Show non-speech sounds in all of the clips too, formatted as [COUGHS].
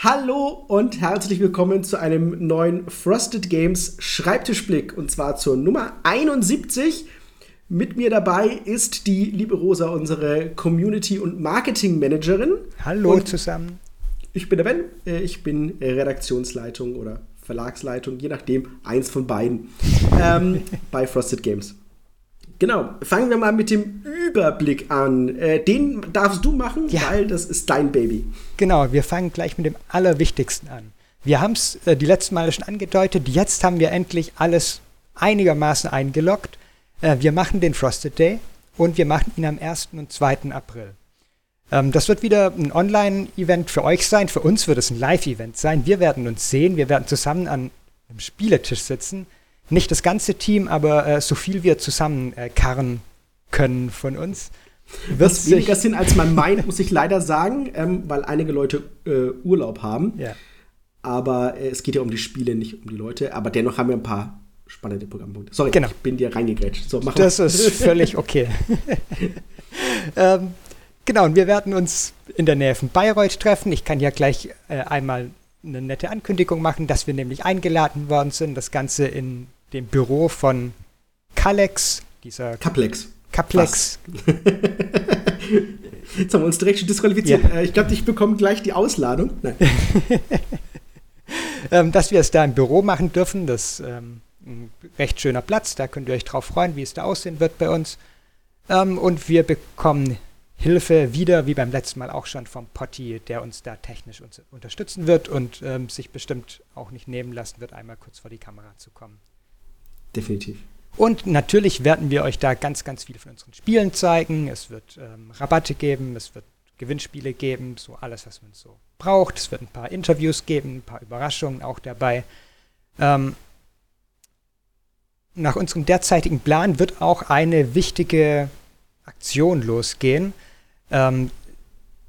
Hallo und herzlich willkommen zu einem neuen Frosted Games Schreibtischblick und zwar zur Nummer 71. Mit mir dabei ist die liebe Rosa, unsere Community- und Marketing-Managerin. Hallo und zusammen. Ich bin der Ben, äh, ich bin Redaktionsleitung oder Verlagsleitung, je nachdem, eins von beiden ähm, [LAUGHS] bei Frosted Games. Genau, fangen wir mal mit dem Überblick an. Äh, den darfst du machen, ja. weil das ist dein Baby. Genau, wir fangen gleich mit dem Allerwichtigsten an. Wir haben es äh, die letzten Male schon angedeutet, jetzt haben wir endlich alles einigermaßen eingeloggt. Äh, wir machen den Frosted Day und wir machen ihn am 1. und 2. April. Ähm, das wird wieder ein Online-Event für euch sein, für uns wird es ein Live-Event sein. Wir werden uns sehen, wir werden zusammen an einem Spieletisch sitzen nicht das ganze Team, aber äh, so viel wir zusammen äh, karren können von uns. Was weniger sind, als man meint, muss ich leider sagen, ähm, weil einige Leute äh, Urlaub haben. Ja. Aber äh, es geht ja um die Spiele, nicht um die Leute. Aber dennoch haben wir ein paar spannende Programmpunkte. Sorry, genau. ich bin dir reingegrätscht. So, das ist völlig okay. [LAUGHS] ähm, genau, und wir werden uns in der Nähe von Bayreuth treffen. Ich kann ja gleich äh, einmal eine nette Ankündigung machen, dass wir nämlich eingeladen worden sind, das Ganze in dem Büro von Kalex, dieser Caplex. Caplex. [LAUGHS] Jetzt haben wir uns direkt schon disqualifiziert. Ja. Äh, ich glaube, ich bekomme gleich die Ausladung. [LAUGHS] ähm, dass wir es da im Büro machen dürfen, das ist ähm, ein recht schöner Platz, da könnt ihr euch drauf freuen, wie es da aussehen wird bei uns. Ähm, und wir bekommen Hilfe wieder, wie beim letzten Mal auch schon, vom Potti, der uns da technisch uns unterstützen wird und ähm, sich bestimmt auch nicht nehmen lassen wird, einmal kurz vor die Kamera zu kommen. Definitiv. Und natürlich werden wir euch da ganz, ganz viele von unseren Spielen zeigen. Es wird ähm, Rabatte geben, es wird Gewinnspiele geben, so alles, was man so braucht. Es wird ein paar Interviews geben, ein paar Überraschungen auch dabei. Ähm, nach unserem derzeitigen Plan wird auch eine wichtige Aktion losgehen. Ähm,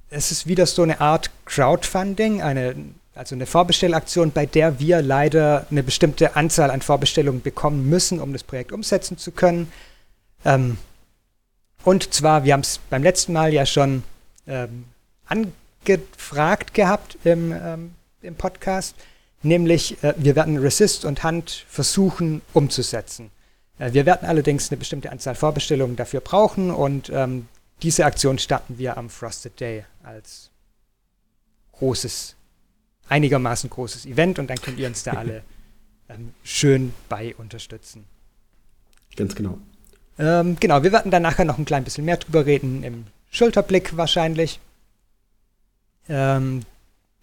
es ist wieder so eine Art Crowdfunding, eine also eine Vorbestellaktion, bei der wir leider eine bestimmte Anzahl an Vorbestellungen bekommen müssen, um das Projekt umsetzen zu können. Ähm, und zwar, wir haben es beim letzten Mal ja schon ähm, angefragt gehabt im, ähm, im Podcast, nämlich äh, wir werden Resist und Hand versuchen umzusetzen. Äh, wir werden allerdings eine bestimmte Anzahl Vorbestellungen dafür brauchen und ähm, diese Aktion starten wir am Frosted Day als großes einigermaßen großes Event und dann könnt ihr uns da alle [LAUGHS] ähm, schön bei unterstützen. Ganz genau. Ähm, genau, wir werden dann nachher noch ein klein bisschen mehr drüber reden, im Schulterblick wahrscheinlich. Ähm,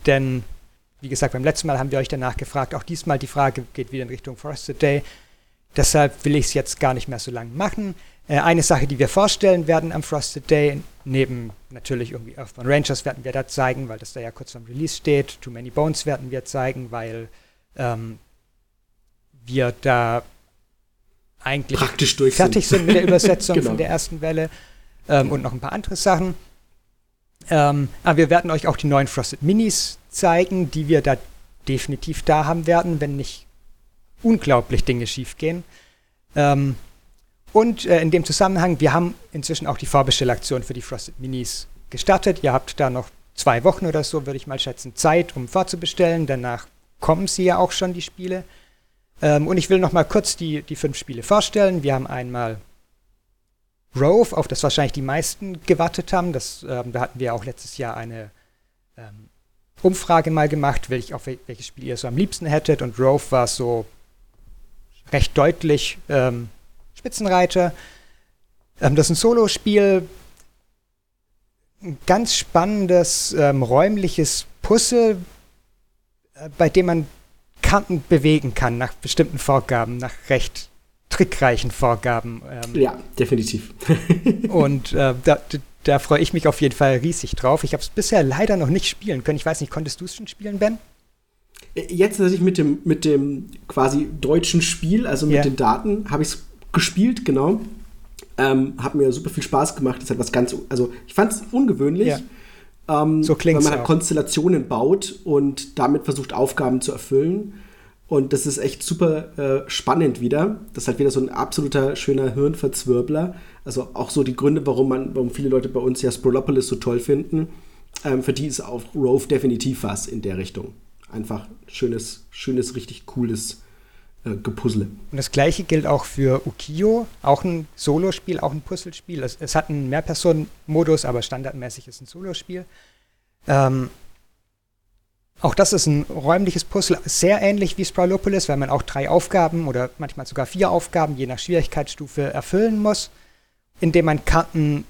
denn, wie gesagt, beim letzten Mal haben wir euch danach gefragt. Auch diesmal die Frage geht wieder in Richtung Frosted Day. Deshalb will ich es jetzt gar nicht mehr so lange machen. Äh, eine Sache, die wir vorstellen werden am Frosted Day, neben natürlich irgendwie Earthbound Rangers werden wir da zeigen, weil das da ja kurz vom Release steht. Too Many Bones werden wir zeigen, weil ähm, wir da eigentlich Praktisch durch fertig sind. sind mit der [LAUGHS] Übersetzung genau. von der ersten Welle ähm, und noch ein paar andere Sachen. Ähm, aber wir werden euch auch die neuen Frosted Minis zeigen, die wir da definitiv da haben werden, wenn nicht unglaublich Dinge schiefgehen. Ähm, und äh, in dem Zusammenhang, wir haben inzwischen auch die Vorbestellaktion für die Frosted Minis gestartet. Ihr habt da noch zwei Wochen oder so, würde ich mal schätzen, Zeit, um vorzubestellen. Danach kommen sie ja auch schon, die Spiele. Ähm, und ich will noch mal kurz die, die fünf Spiele vorstellen. Wir haben einmal Rove, auf das wahrscheinlich die meisten gewartet haben. Das, ähm, da hatten wir auch letztes Jahr eine ähm, Umfrage mal gemacht, welch, auf welches Spiel ihr so am liebsten hättet. Und Rove war so recht deutlich ähm, Spitzenreiter. Ähm, das ist ein Solospiel, ein ganz spannendes ähm, räumliches Puzzle, äh, bei dem man Karten bewegen kann nach bestimmten Vorgaben, nach recht trickreichen Vorgaben. Ähm. Ja, definitiv. [LAUGHS] und äh, da, da freue ich mich auf jeden Fall riesig drauf. Ich habe es bisher leider noch nicht spielen können. Ich weiß nicht, konntest du es schon spielen, Ben? Jetzt tatsächlich mit dem, mit dem quasi deutschen Spiel, also mit yeah. den Daten, habe ich es gespielt, genau. Ähm, hat mir super viel Spaß gemacht. Das halt was ganz, also ich fand es ungewöhnlich. Ja. Ähm, so klingt Weil man halt Konstellationen baut und damit versucht, Aufgaben zu erfüllen. Und das ist echt super äh, spannend wieder. Das ist halt wieder so ein absoluter schöner Hirnverzwirbler. Also auch so die Gründe, warum man, warum viele Leute bei uns ja Sprolopolis so toll finden. ähm, für die ist auch Rove definitiv was in der Richtung. Einfach schönes, schönes, richtig cooles Gepuzzle. Und das gleiche gilt auch für Ukiyo, auch ein Solospiel, auch ein Puzzlespiel. Es, es hat einen Mehrpersonen-Modus, aber standardmäßig ist ein Solospiel. Ähm, auch das ist ein räumliches Puzzle, sehr ähnlich wie Sprawlopolis, weil man auch drei Aufgaben oder manchmal sogar vier Aufgaben je nach Schwierigkeitsstufe erfüllen muss, indem man Karten,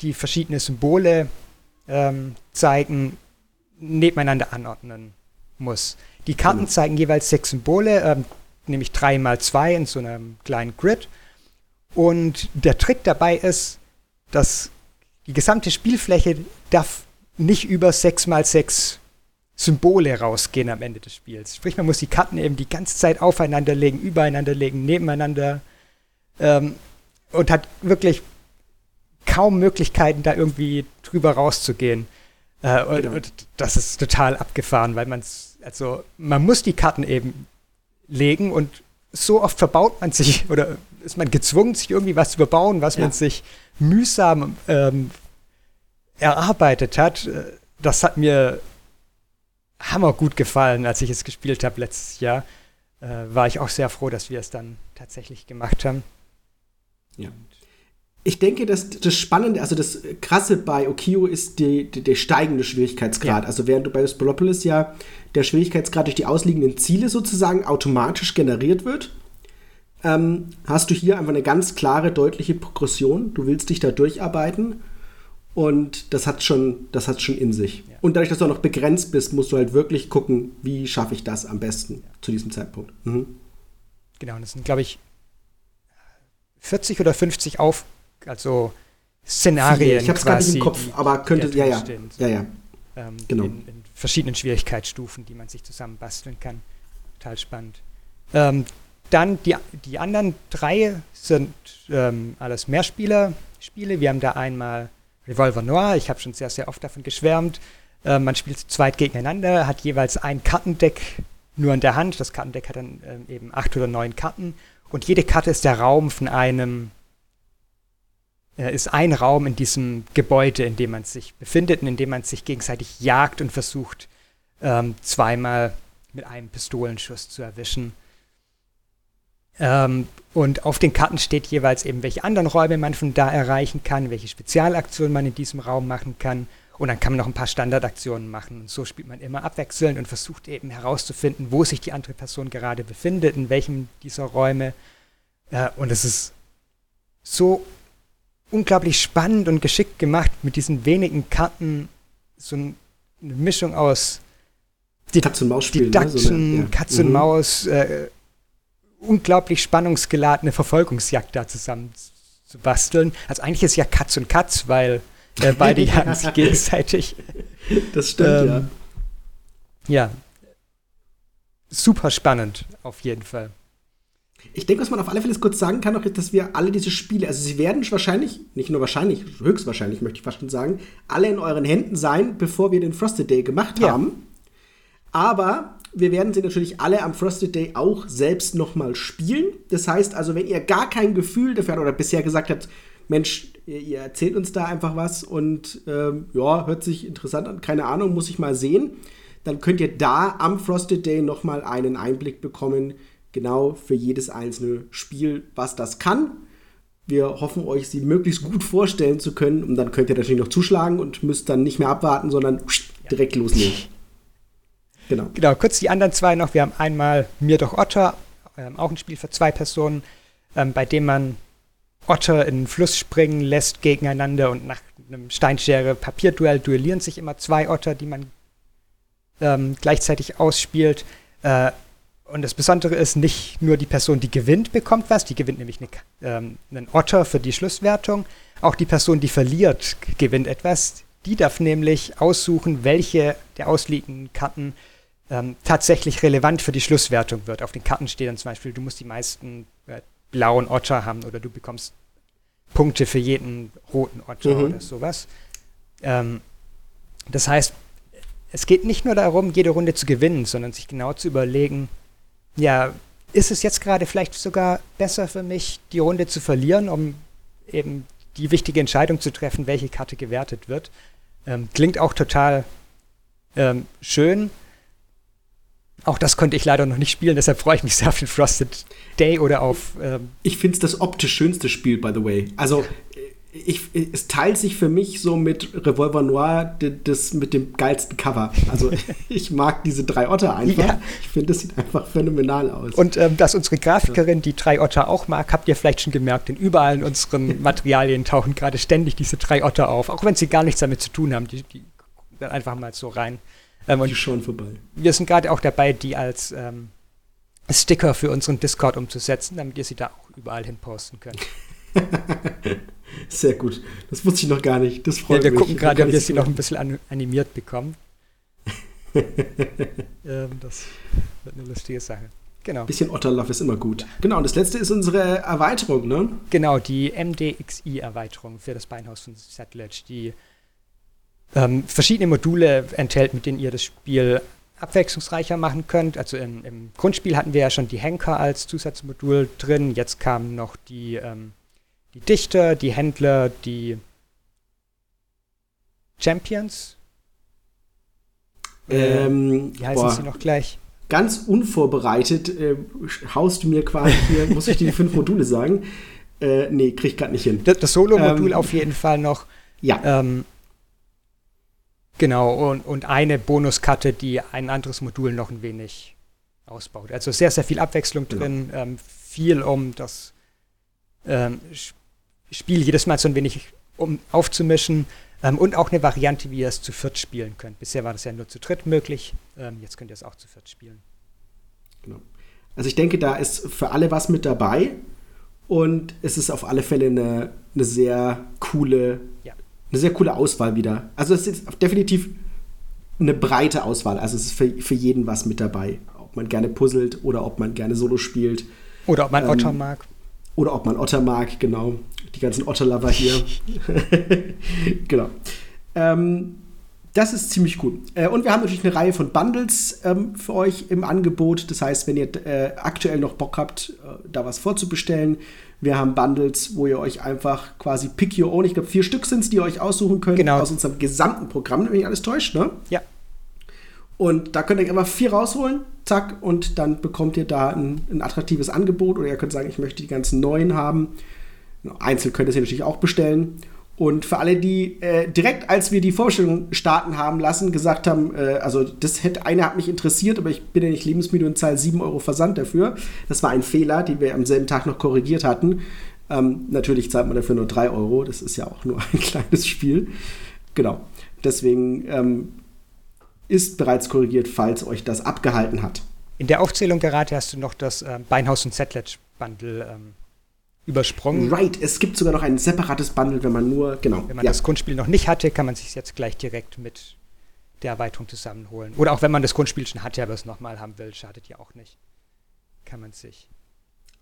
die verschiedene Symbole ähm, zeigen, nebeneinander anordnen muss. Die Karten mhm. zeigen jeweils sechs Symbole, ähm, nämlich drei mal zwei in so einem kleinen Grid. Und der Trick dabei ist, dass die gesamte Spielfläche darf nicht über sechs mal sechs Symbole rausgehen am Ende des Spiels. Sprich, man muss die Karten eben die ganze Zeit aufeinander legen, übereinander legen, nebeneinander ähm, und hat wirklich kaum Möglichkeiten, da irgendwie drüber rauszugehen. Äh, und, genau. und, das ist total abgefahren, weil man also man muss die Karten eben legen und so oft verbaut man sich [LAUGHS] oder ist man gezwungen, sich irgendwie was zu verbauen, was ja. man sich mühsam ähm, erarbeitet hat. Äh, das hat mir hammergut gefallen, als ich es gespielt habe letztes Jahr. Äh, war ich auch sehr froh, dass wir es dann tatsächlich gemacht haben. Ja ich denke, dass das Spannende, also das Krasse bei Okio ist die, die, der steigende Schwierigkeitsgrad. Ja. Also während du bei Spolopolis ja der Schwierigkeitsgrad durch die ausliegenden Ziele sozusagen automatisch generiert wird, ähm, hast du hier einfach eine ganz klare, deutliche Progression. Du willst dich da durcharbeiten und das hat schon, das hat schon in sich. Ja. Und dadurch, dass du auch noch begrenzt bist, musst du halt wirklich gucken, wie schaffe ich das am besten ja. zu diesem Zeitpunkt. Mhm. Genau, und das sind, glaube ich, 40 oder 50 Auf also Szenarien. Ich habe es gar nicht im Kopf, aber könnte, ja, ja. Ja, ja. Ähm, genau. In, in, verschiedenen Schwierigkeitsstufen, die man sich zusammen basteln kann. Total spannend. Ähm, dann die, die anderen drei sind ähm, alles Mehrspieler-Spiele. Wir haben da einmal Revolver Noir, ich habe schon sehr, sehr oft davon geschwärmt. Ähm, man spielt zu zweit gegeneinander, hat jeweils ein Kartendeck nur in der Hand. Das Kartendeck hat dann ähm, eben acht oder neun Karten. Und jede Karte ist der Raum von einem äh, ist ein Raum in diesem Gebäude, in dem man sich befindet und in dem man sich gegenseitig jagt und versucht, ähm, zweimal mit einem Pistolenschuss zu erwischen. Ähm, und auf den Karten steht jeweils eben, welche anderen Räume man von da erreichen kann, welche Spezialaktionen man in diesem Raum machen kann. Und dann kann man noch ein paar Standardaktionen machen. Und so spielt man immer abwechselnd und versucht eben herauszufinden, wo sich die andere Person gerade befindet, in welchem dieser Räume. Äh, und es ist so unglaublich spannend und geschickt gemacht mit diesen wenigen Karten. So eine Mischung aus Katz und Maus spielen, Deduction, ne? so ja. Katz und mhm. Maus, äh, unglaublich spannungsgeladene Verfolgungsjagd da zusammen zu basteln. Also eigentlich ist ja Katz und Katz, weil äh, beide [LAUGHS] jagen sich gegenseitig. Das stimmt, ähm, ja. Ja. Super spannend, auf jeden Fall. Ich denke, was man auf alle Fälle kurz sagen kann, auch ist, dass wir alle diese Spiele, also sie werden wahrscheinlich, nicht nur wahrscheinlich, höchstwahrscheinlich möchte ich fast schon sagen, alle in euren Händen sein, bevor wir den Frosted Day gemacht ja. haben. Aber wir werden sie natürlich alle am Frosted Day auch selbst nochmal spielen. Das heißt also, wenn ihr gar kein Gefühl dafür habt oder bisher gesagt habt, Mensch, ihr erzählt uns da einfach was und ähm, ja, hört sich interessant an, keine Ahnung, muss ich mal sehen, dann könnt ihr da am Frosted Day nochmal einen Einblick bekommen, genau für jedes einzelne Spiel, was das kann. Wir hoffen euch, sie möglichst gut vorstellen zu können und dann könnt ihr natürlich noch zuschlagen und müsst dann nicht mehr abwarten, sondern direkt loslegen. Genau. Genau, kurz die anderen zwei noch. Wir haben einmal Mir doch Otter, ähm, auch ein Spiel für zwei Personen, ähm, bei dem man Otter in den Fluss springen lässt gegeneinander und nach einem Steinschere-Papierduell duellieren sich immer zwei Otter, die man ähm, gleichzeitig ausspielt. Äh, und das Besondere ist, nicht nur die Person, die gewinnt, bekommt was, die gewinnt nämlich eine, ähm, einen Otter für die Schlusswertung. Auch die Person, die verliert, gewinnt etwas. Die darf nämlich aussuchen, welche der ausliegenden Karten ähm, tatsächlich relevant für die Schlusswertung wird. Auf den Karten steht dann zum Beispiel, du musst die meisten äh, blauen Otter haben oder du bekommst Punkte für jeden roten Otter mhm. oder sowas. Ähm, das heißt, es geht nicht nur darum, jede Runde zu gewinnen, sondern sich genau zu überlegen, ja, ist es jetzt gerade vielleicht sogar besser für mich, die Runde zu verlieren, um eben die wichtige Entscheidung zu treffen, welche Karte gewertet wird. Ähm, klingt auch total ähm, schön. Auch das konnte ich leider noch nicht spielen, deshalb freue ich mich sehr auf den Frosted Day oder auf. Ähm ich finde es das optisch schönste Spiel, by the way. Also, ich, es teilt sich für mich so mit Revolver Noir das mit dem geilsten Cover. Also, [LAUGHS] ich mag diese drei Otter einfach. Ja. Ich finde, das sieht einfach phänomenal aus. Und ähm, dass unsere Grafikerin die drei Otter auch mag, habt ihr vielleicht schon gemerkt, denn überall in unseren [LAUGHS] Materialien tauchen gerade ständig diese drei Otter auf, auch wenn sie gar nichts damit zu tun haben. Die, die einfach mal so rein. Ähm, die schon vorbei. Wir sind gerade auch dabei, die als ähm, Sticker für unseren Discord umzusetzen, damit ihr sie da auch überall hin posten könnt. [LAUGHS] Sehr gut. Das wusste ich noch gar nicht. Das freut ja, wir mich. Wir gucken gerade, ob wir sie noch ein bisschen an animiert bekommen. [LAUGHS] ähm, das wird eine lustige Sache. Genau. Bisschen Otterlove ist immer gut. Genau, und das letzte ist unsere Erweiterung, ne? Genau, die MDXI-Erweiterung für das Beinhaus von Satellite, die ähm, verschiedene Module enthält, mit denen ihr das Spiel abwechslungsreicher machen könnt. Also im, im, Grundspiel hatten wir ja schon die Henker als Zusatzmodul drin. Jetzt kamen noch die, ähm, die Dichter, die Händler, die Champions. Ähm, Wie heißen boah. sie noch gleich? Ganz unvorbereitet äh, haust du mir quasi hier, muss ich die [LAUGHS] fünf Module sagen? Äh, nee, krieg ich gerade nicht hin. Das, das Solo-Modul ähm, auf jeden Fall noch. Ja. Ähm, Genau, und, und eine Bonuskarte, die ein anderes Modul noch ein wenig ausbaut. Also sehr, sehr viel Abwechslung genau. drin, ähm, viel um das ähm, Spiel jedes Mal so ein wenig um aufzumischen ähm, und auch eine Variante, wie ihr es zu viert spielen könnt. Bisher war das ja nur zu dritt möglich, ähm, jetzt könnt ihr es auch zu viert spielen. Genau. Also ich denke, da ist für alle was mit dabei und es ist auf alle Fälle eine, eine sehr coole ja eine sehr coole Auswahl wieder. Also es ist definitiv eine breite Auswahl. Also es ist für, für jeden was mit dabei. Ob man gerne puzzelt oder ob man gerne Solo spielt. Oder ob man ähm, Otter mag. Oder ob man Otter mag, genau. Die ganzen Otter-Lover hier. [LAUGHS] genau. Ähm, das ist ziemlich gut. Äh, und wir haben natürlich eine Reihe von Bundles ähm, für euch im Angebot. Das heißt, wenn ihr äh, aktuell noch Bock habt, äh, da was vorzubestellen, wir haben Bundles, wo ihr euch einfach quasi pick your own, ich glaube vier Stück sind es, die ihr euch aussuchen könnt genau. aus unserem gesamten Programm, wenn mich alles täuscht, ne? Ja. Und da könnt ihr einfach vier rausholen, zack, und dann bekommt ihr da ein, ein attraktives Angebot oder ihr könnt sagen, ich möchte die ganzen neuen haben. Einzeln könnt ihr sie natürlich auch bestellen. Und für alle, die äh, direkt, als wir die Vorstellung starten haben lassen, gesagt haben, äh, also das hätte, eine hat mich interessiert, aber ich bin ja nicht lebensmüde und zahle 7 Euro Versand dafür. Das war ein Fehler, den wir am selben Tag noch korrigiert hatten. Ähm, natürlich zahlt man dafür nur 3 Euro, das ist ja auch nur [LAUGHS] ein kleines Spiel. Genau. Deswegen ähm, ist bereits korrigiert, falls euch das abgehalten hat. In der Aufzählung gerade hast du noch das äh, Beinhaus und Settlage Bundle ähm, übersprungen. Right, es gibt sogar noch ein separates Bundle, wenn man nur, genau. Wenn man ja. das Grundspiel noch nicht hatte, kann man sich jetzt gleich direkt mit der Erweiterung zusammenholen. Oder auch wenn man das Grundspiel schon hatte, aber es nochmal haben will, schadet ja auch nicht. Kann man sich.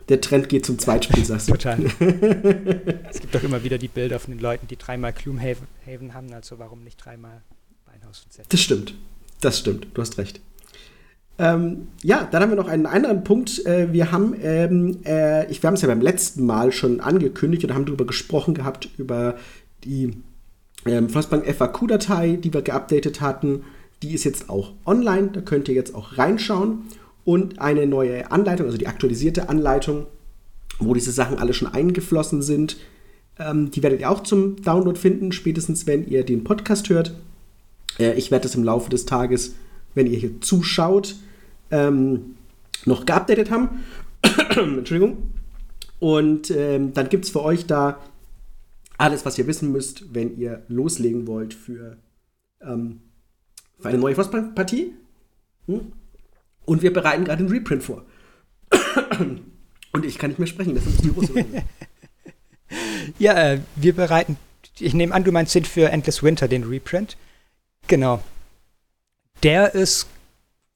Der Trend geht zum Zweitspiel, sagst du. Total. [LAUGHS] es gibt doch immer wieder die Bilder von den Leuten, die dreimal Gloomhaven haben, also warum nicht dreimal Beinhaus und Set? Das stimmt. Das stimmt, du hast recht. Ähm, ja, dann haben wir noch einen anderen Punkt. Äh, wir haben, ähm, äh, ich, wir haben es ja beim letzten Mal schon angekündigt oder haben darüber gesprochen gehabt, über die ähm, Frostbank FAQ-Datei, die wir geupdatet hatten. Die ist jetzt auch online, da könnt ihr jetzt auch reinschauen. Und eine neue Anleitung, also die aktualisierte Anleitung, wo diese Sachen alle schon eingeflossen sind, ähm, die werdet ihr auch zum Download finden, spätestens wenn ihr den Podcast hört. Äh, ich werde das im Laufe des Tages, wenn ihr hier zuschaut, ähm, noch geupdatet haben. [COUGHS] Entschuldigung. Und ähm, dann gibt es für euch da alles, was ihr wissen müsst, wenn ihr loslegen wollt für, ähm, für eine neue Frostpunk-Partie. Hm? Und wir bereiten gerade den Reprint vor. [COUGHS] Und ich kann nicht mehr sprechen, das ist die Russe. [LAUGHS] ja, äh, wir bereiten, ich nehme an, du meinst den für Endless Winter, den Reprint. Genau. Der ist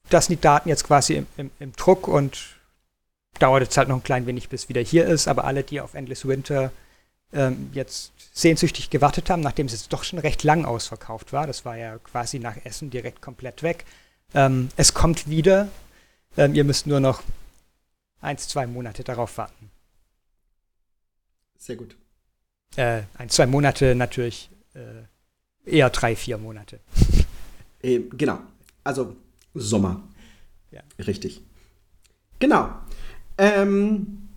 das sind die Daten jetzt quasi im, im, im Druck und dauert jetzt halt noch ein klein wenig, bis wieder hier ist. Aber alle, die auf Endless Winter ähm, jetzt sehnsüchtig gewartet haben, nachdem es jetzt doch schon recht lang ausverkauft war, das war ja quasi nach Essen direkt komplett weg. Ähm, es kommt wieder. Ähm, ihr müsst nur noch eins, zwei Monate darauf warten. Sehr gut. Äh, ein, zwei Monate natürlich äh, Eher drei, vier Monate. Äh, genau. Also Sommer. Ja. Richtig. Genau. Ähm,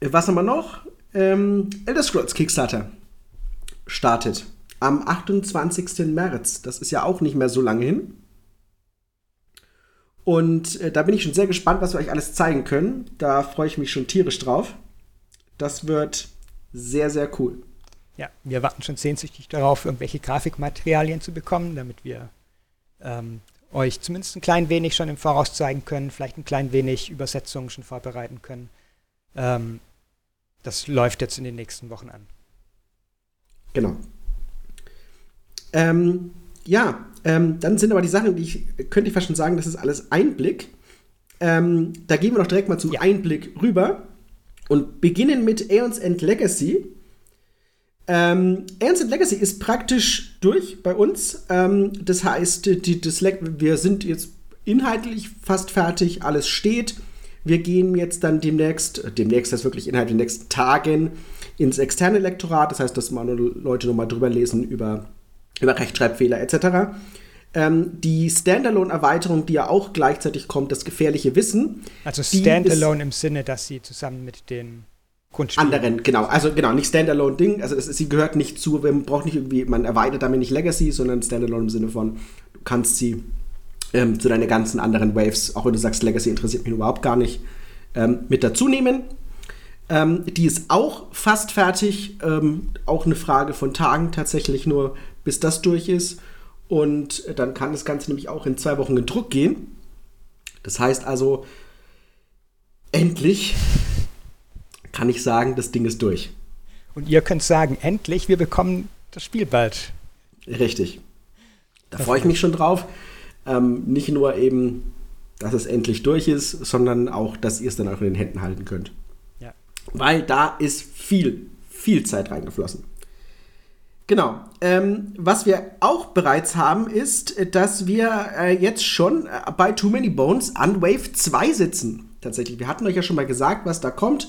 was haben wir noch? Ähm, Elder Scrolls Kickstarter startet am 28. März. Das ist ja auch nicht mehr so lange hin. Und äh, da bin ich schon sehr gespannt, was wir euch alles zeigen können. Da freue ich mich schon tierisch drauf. Das wird sehr, sehr cool. Ja, wir warten schon sehnsüchtig darauf, irgendwelche Grafikmaterialien zu bekommen, damit wir ähm, euch zumindest ein klein wenig schon im Voraus zeigen können, vielleicht ein klein wenig Übersetzungen schon vorbereiten können. Ähm, das läuft jetzt in den nächsten Wochen an. Genau. Ähm, ja, ähm, dann sind aber die Sachen, die ich, könnte ich fast schon sagen, das ist alles Einblick. Ähm, da gehen wir doch direkt mal zum ja. Einblick rüber und beginnen mit Aeons End Legacy. Ähm, End Legacy ist praktisch durch bei uns. Ähm, das heißt, die, das wir sind jetzt inhaltlich fast fertig, alles steht. Wir gehen jetzt dann demnächst, demnächst das wirklich innerhalb der nächsten Tagen ins externe Lektorat. Das heißt, dass mal Leute nochmal drüber lesen über, über Rechtschreibfehler etc. Ähm, die Standalone-Erweiterung, die ja auch gleichzeitig kommt, das gefährliche Wissen. Also Standalone im Sinne, dass sie zusammen mit den Anderen, genau. Also genau, nicht Standalone-Ding. Also es, sie gehört nicht zu, man braucht nicht irgendwie, man erweitert damit nicht Legacy, sondern Standalone im Sinne von, du kannst sie ähm, zu deinen ganzen anderen Waves, auch wenn du sagst, Legacy interessiert mich überhaupt gar nicht, ähm, mit dazu nehmen. Ähm, die ist auch fast fertig. Ähm, auch eine Frage von Tagen tatsächlich nur, bis das durch ist. Und dann kann das Ganze nämlich auch in zwei Wochen in Druck gehen. Das heißt also, endlich kann ich sagen, das Ding ist durch. Und ihr könnt sagen, endlich, wir bekommen das Spiel bald. Richtig. Da freue ich mich schon drauf. Ähm, nicht nur eben, dass es endlich durch ist, sondern auch, dass ihr es dann auch in den Händen halten könnt. Ja. Weil da ist viel, viel Zeit reingeflossen. Genau. Ähm, was wir auch bereits haben, ist, dass wir äh, jetzt schon äh, bei Too Many Bones an Wave 2 sitzen. Tatsächlich. Wir hatten euch ja schon mal gesagt, was da kommt.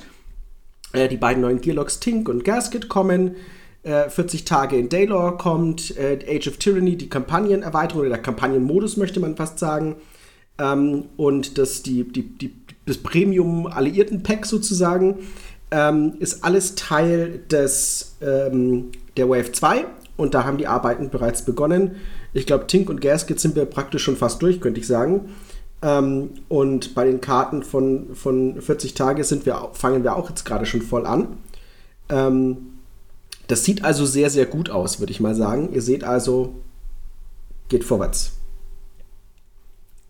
Äh, die beiden neuen Gearlocks Tink und Gasket kommen. 40 äh, Tage in Daylor kommt, äh, Age of Tyranny, die Kampagnenerweiterung oder der Kampagnenmodus, möchte man fast sagen. Ähm, und das, die, die, die, das Premium-Alliierten-Pack sozusagen ähm, ist alles Teil des, ähm, der Wave 2 und da haben die Arbeiten bereits begonnen. Ich glaube, Tink und Gasket sind wir praktisch schon fast durch, könnte ich sagen. Ähm, und bei den Karten von, von 40 Tage sind wir, fangen wir auch jetzt gerade schon voll an. Ähm, das sieht also sehr, sehr gut aus, würde ich mal sagen. Ihr seht also, geht vorwärts.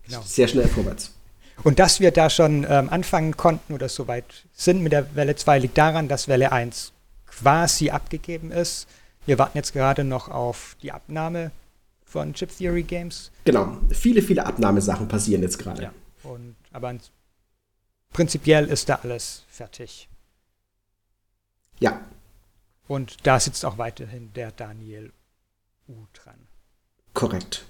Genau. Sehr schnell vorwärts. Und dass wir da schon ähm, anfangen konnten oder soweit sind mit der Welle 2, liegt daran, dass Welle 1 quasi abgegeben ist. Wir warten jetzt gerade noch auf die Abnahme von Chip Theory Games. Genau, viele, viele Abnahmesachen passieren jetzt gerade. Ja, und, aber prinzipiell ist da alles fertig. Ja, und da sitzt auch weiterhin der Daniel U dran. Korrekt.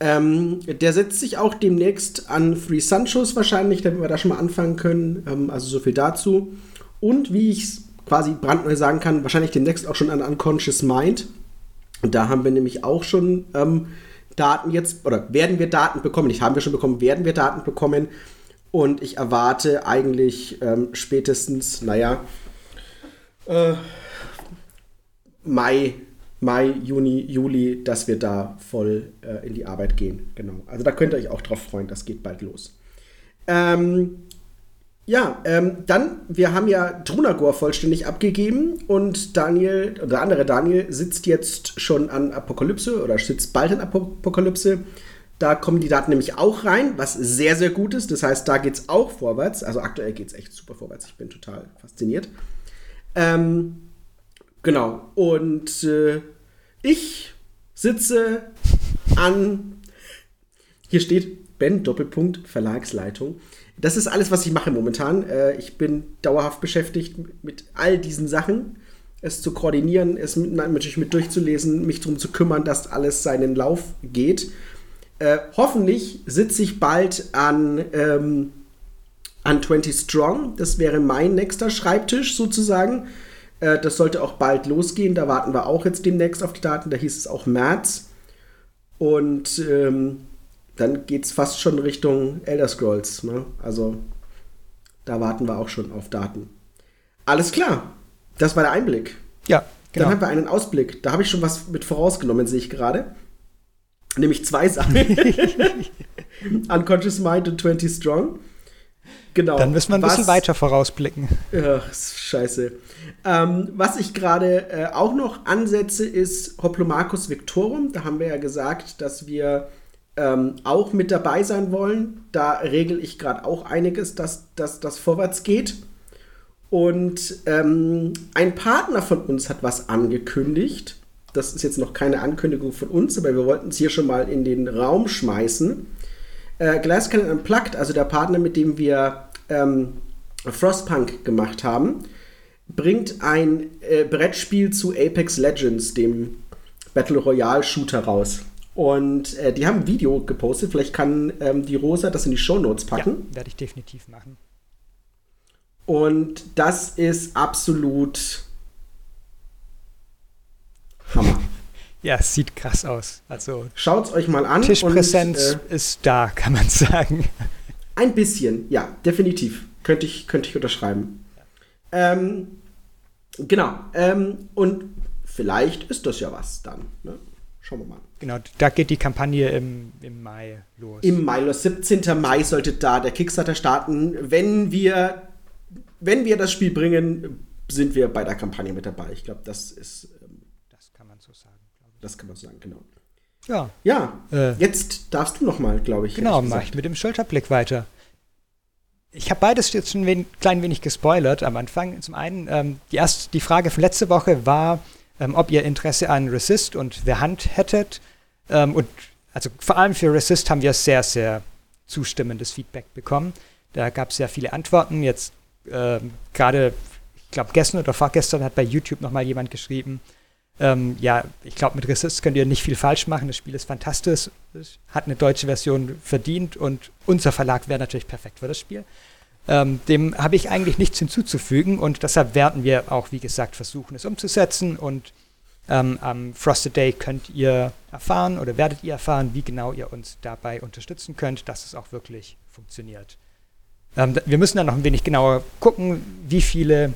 Ähm, der setzt sich auch demnächst an Free Sunshos wahrscheinlich, damit wir da schon mal anfangen können. Ähm, also so viel dazu. Und wie ich es quasi brandneu sagen kann, wahrscheinlich demnächst auch schon an Unconscious Mind. Und da haben wir nämlich auch schon ähm, Daten jetzt, oder werden wir Daten bekommen, nicht haben wir schon bekommen, werden wir Daten bekommen. Und ich erwarte eigentlich ähm, spätestens, naja, äh, Mai, Mai, Juni, Juli, dass wir da voll äh, in die Arbeit gehen. Genau. Also da könnt ihr euch auch drauf freuen, das geht bald los. Ähm, ja, ähm, dann, wir haben ja Drunagor vollständig abgegeben und Daniel, oder der andere Daniel, sitzt jetzt schon an Apokalypse oder sitzt bald an Apokalypse. Da kommen die Daten nämlich auch rein, was sehr, sehr gut ist. Das heißt, da geht es auch vorwärts. Also aktuell geht es echt super vorwärts. Ich bin total fasziniert. Ähm, Genau. Und äh, ich sitze an. Hier steht Ben Doppelpunkt Verlagsleitung. Das ist alles, was ich mache momentan. Äh, ich bin dauerhaft beschäftigt mit all diesen Sachen. Es zu koordinieren, es mit, natürlich mit durchzulesen, mich darum zu kümmern, dass alles seinen Lauf geht. Äh, hoffentlich sitze ich bald an, ähm, an 20 Strong. Das wäre mein nächster Schreibtisch sozusagen Äh, das sollte auch bald losgehen. Da warten wir auch jetzt demnächst auf die Daten. Da hieß es auch März. Und ähm, dann geht es fast schon Richtung Elder Scrolls. Ne? Also da warten wir auch schon auf Daten. Alles klar. Das war der Einblick. Ja, genau. Dann haben wir einen Ausblick. Da habe ich schon was mit vorausgenommen, sehe ich gerade. Nämlich zwei Sachen. [LAUGHS] Unconscious Mind und 20 Strong. Genau. Dann müssen wir ein was, bisschen weiter vorausblicken. Ach, scheiße. Ähm, was ich gerade äh, auch noch ansetze, ist Hoplomachus Victorum. Da haben wir ja gesagt, dass wir ähm, auch mit dabei sein wollen. Da regel ich gerade auch einiges, dass, das vorwärts geht. Und ähm, ein Partner von uns hat was angekündigt. Das ist jetzt noch keine Ankündigung von uns, aber wir wollten es hier schon mal in den Raum schmeißen. Äh, Glasscannon Unplugged, also der Partner, mit dem wir ähm, Frostpunk gemacht haben, bringt ein äh, Brettspiel zu Apex Legends, dem Battle Royale Shooter, raus. Und äh, die haben ein Video gepostet. Vielleicht kann ähm, die Rosa das in die Show Notes packen. Ja, werde ich definitiv machen. Und das ist absolut Hammer. [LAUGHS] Ja, es sieht krass aus. Also schaut's euch mal an. Tischpräsenz und, äh, ist da, [LAUGHS] kann man sagen. Ein bisschen, ja, definitiv. Könnte ich, könnte ich unterschreiben. Ja. Ähm, genau. Ähm, und vielleicht ist das ja was dann. Ne? Schauen wir mal. Genau, da geht die Kampagne im, im Mai los. Im Mai los. 17. Mai sollte da der Kickstarter starten. Wenn wir, wenn wir das Spiel bringen, sind wir bei der Kampagne mit dabei. Ich glaube, das ist das kann man sagen, genau. Ja. Ja, äh, jetzt darfst du noch mal, glaube ich. Genau, mache ich mit dem Schulterblick weiter. Ich habe beides jetzt schon ein klein wenig gespoilert am Anfang. Zum einen, ähm, die, erste, die Frage von letzte Woche war, ähm, ob ihr Interesse an Resist und The Hand hättet. Ähm, und also vor allem für Resist haben wir sehr, sehr zustimmendes Feedback bekommen. Da gab es sehr viele Antworten. Jetzt ähm, gerade, ich glaube, gestern oder vorgestern hat bei YouTube noch mal jemand geschrieben, ähm, ja, ich glaube, mit Resist könnt ihr nicht viel falsch machen. Das Spiel ist fantastisch, hat eine deutsche Version verdient und unser Verlag wäre natürlich perfekt für das Spiel. Ähm, dem habe ich eigentlich nichts hinzuzufügen und deshalb werden wir auch, wie gesagt, versuchen, es umzusetzen. Und ähm, am Frosted Day könnt ihr erfahren oder werdet ihr erfahren, wie genau ihr uns dabei unterstützen könnt, dass es auch wirklich funktioniert. Ähm, wir müssen dann noch ein wenig genauer gucken, wie viele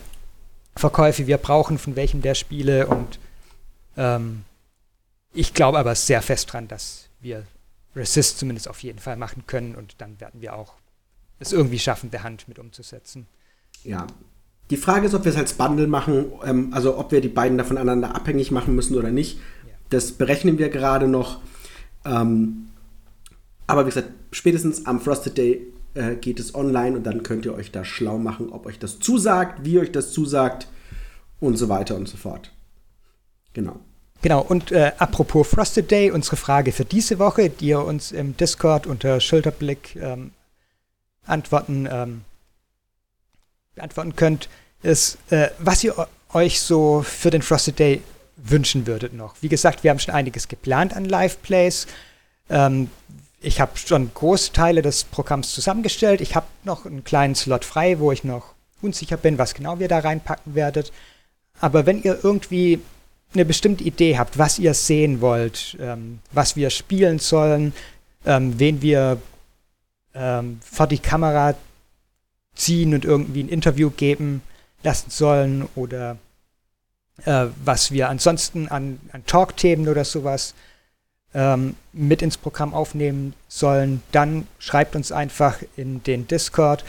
Verkäufe wir brauchen, von welchem der Spiele. Und ähm, ich glaube aber sehr fest dran, dass wir Resist zumindest auf jeden Fall machen können. Und dann werden wir auch es irgendwie schaffen, der Hand mit umzusetzen. Ja. Die Frage ist, ob wir es als Bundle machen, ähm, also ob wir die beiden da voneinander abhängig machen müssen oder nicht. Ja. Das berechnen wir gerade noch. Ähm, aber wie gesagt, spätestens am Frosted Day äh, geht es online und dann könnt ihr euch da schlau machen, ob euch das zusagt, wie euch das zusagt und so weiter und so fort. Genau. Genau, und äh, apropos Frosted Day, unsere Frage für diese Woche, die ihr uns im Discord unter Schulterblick ähm, antworten, ähm, beantworten könnt, ist, äh, was ihr euch so für den Frosted Day wünschen würdet noch. Wie gesagt, wir haben schon einiges geplant an Live-Plays. Ähm, ich habe schon große Teile des Programms zusammengestellt. Ich habe noch einen kleinen Slot frei, wo ich noch unsicher bin, was genau wir da reinpacken werdet. Aber wenn ihr irgendwie eine bestimmte Idee habt, was ihr sehen wollt, ähm, was wir spielen sollen, ähm, wen wir ähm, vor die Kamera ziehen und irgendwie ein Interview geben lassen sollen oder äh, was wir ansonsten an, an Talk-Themen oder sowas ähm, mit ins Programm aufnehmen sollen, dann schreibt uns einfach in den Discord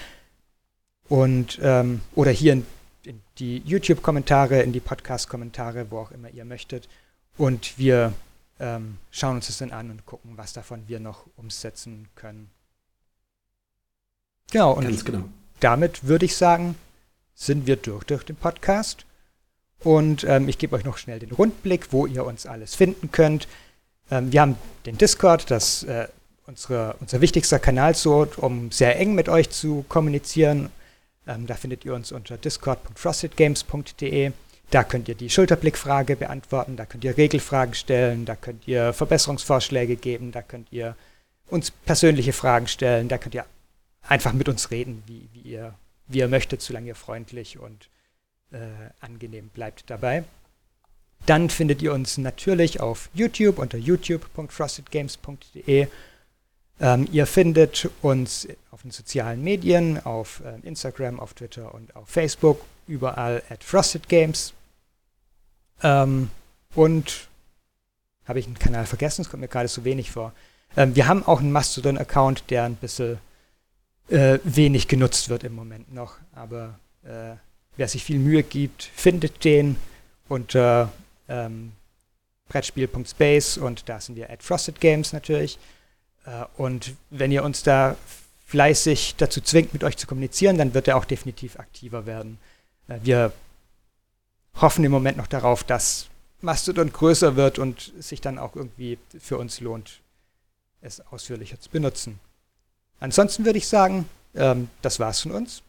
und ähm, oder hier in in die YouTube-Kommentare, in die Podcast-Kommentare, wo auch immer ihr möchtet. Und wir ähm, schauen uns das dann an und gucken, was davon wir noch umsetzen können. Genau, und Ganz genau. damit würde ich sagen, sind wir durch durch den Podcast. Und ähm, ich gebe euch noch schnell den Rundblick, wo ihr uns alles finden könnt. Ähm, wir haben den Discord, das äh, unsere, unser wichtigster Kanal so, um sehr eng mit euch zu kommunizieren ähm, da findet ihr uns unter discord.frostedgames.de. Da könnt ihr die Schulterblickfrage beantworten, da könnt ihr Regelfragen stellen, da könnt ihr Verbesserungsvorschläge geben, da könnt ihr uns persönliche Fragen stellen, da könnt ihr einfach mit uns reden, wie, wie, ihr, wie ihr möchtet, solange ihr freundlich und äh, angenehm bleibt dabei. Dann findet ihr uns natürlich auf YouTube unter youtube.frostedgames.de. Ähm, ihr findet uns auf den sozialen Medien, auf äh, Instagram, auf Twitter und auf Facebook, überall at Frosted Games. Ähm, und habe ich einen Kanal vergessen? Es kommt mir gerade so wenig vor. Ähm, wir haben auch einen Mastodon-Account, der ein bisschen äh, wenig genutzt wird im Moment noch. Aber äh, wer sich viel Mühe gibt, findet den unter ähm, Brettspiel.space und da sind wir at Frosted Games natürlich. Äh, und wenn ihr uns da fleißig dazu zwingt, mit euch zu kommunizieren, dann wird er auch definitiv aktiver werden. Äh, wir hoffen im Moment noch darauf, dass Mastodon größer wird und sich dann auch irgendwie für uns lohnt, es ausführlicher zu benutzen. Ansonsten würde ich sagen, ähm, das war's von uns.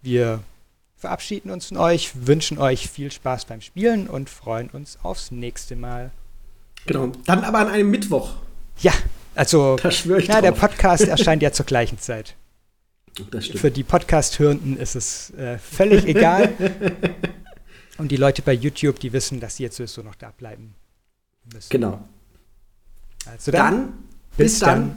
Wir verabschieden uns von euch, wünschen euch viel Spaß beim Spielen und freuen uns aufs nächste Mal. Genau. Dann aber an einem Mittwoch. Ja, also da schwör ich na, der Podcast [LAUGHS] erscheint ja zur gleichen Zeit. Das stimmt. Für die Podcast-Hörenden ist es äh, völlig egal. [LAUGHS] Und die Leute bei YouTube, die wissen, dass sie jetzt sowieso noch da bleiben müssen. Genau. Also dann, dann bis, bis dann. dann.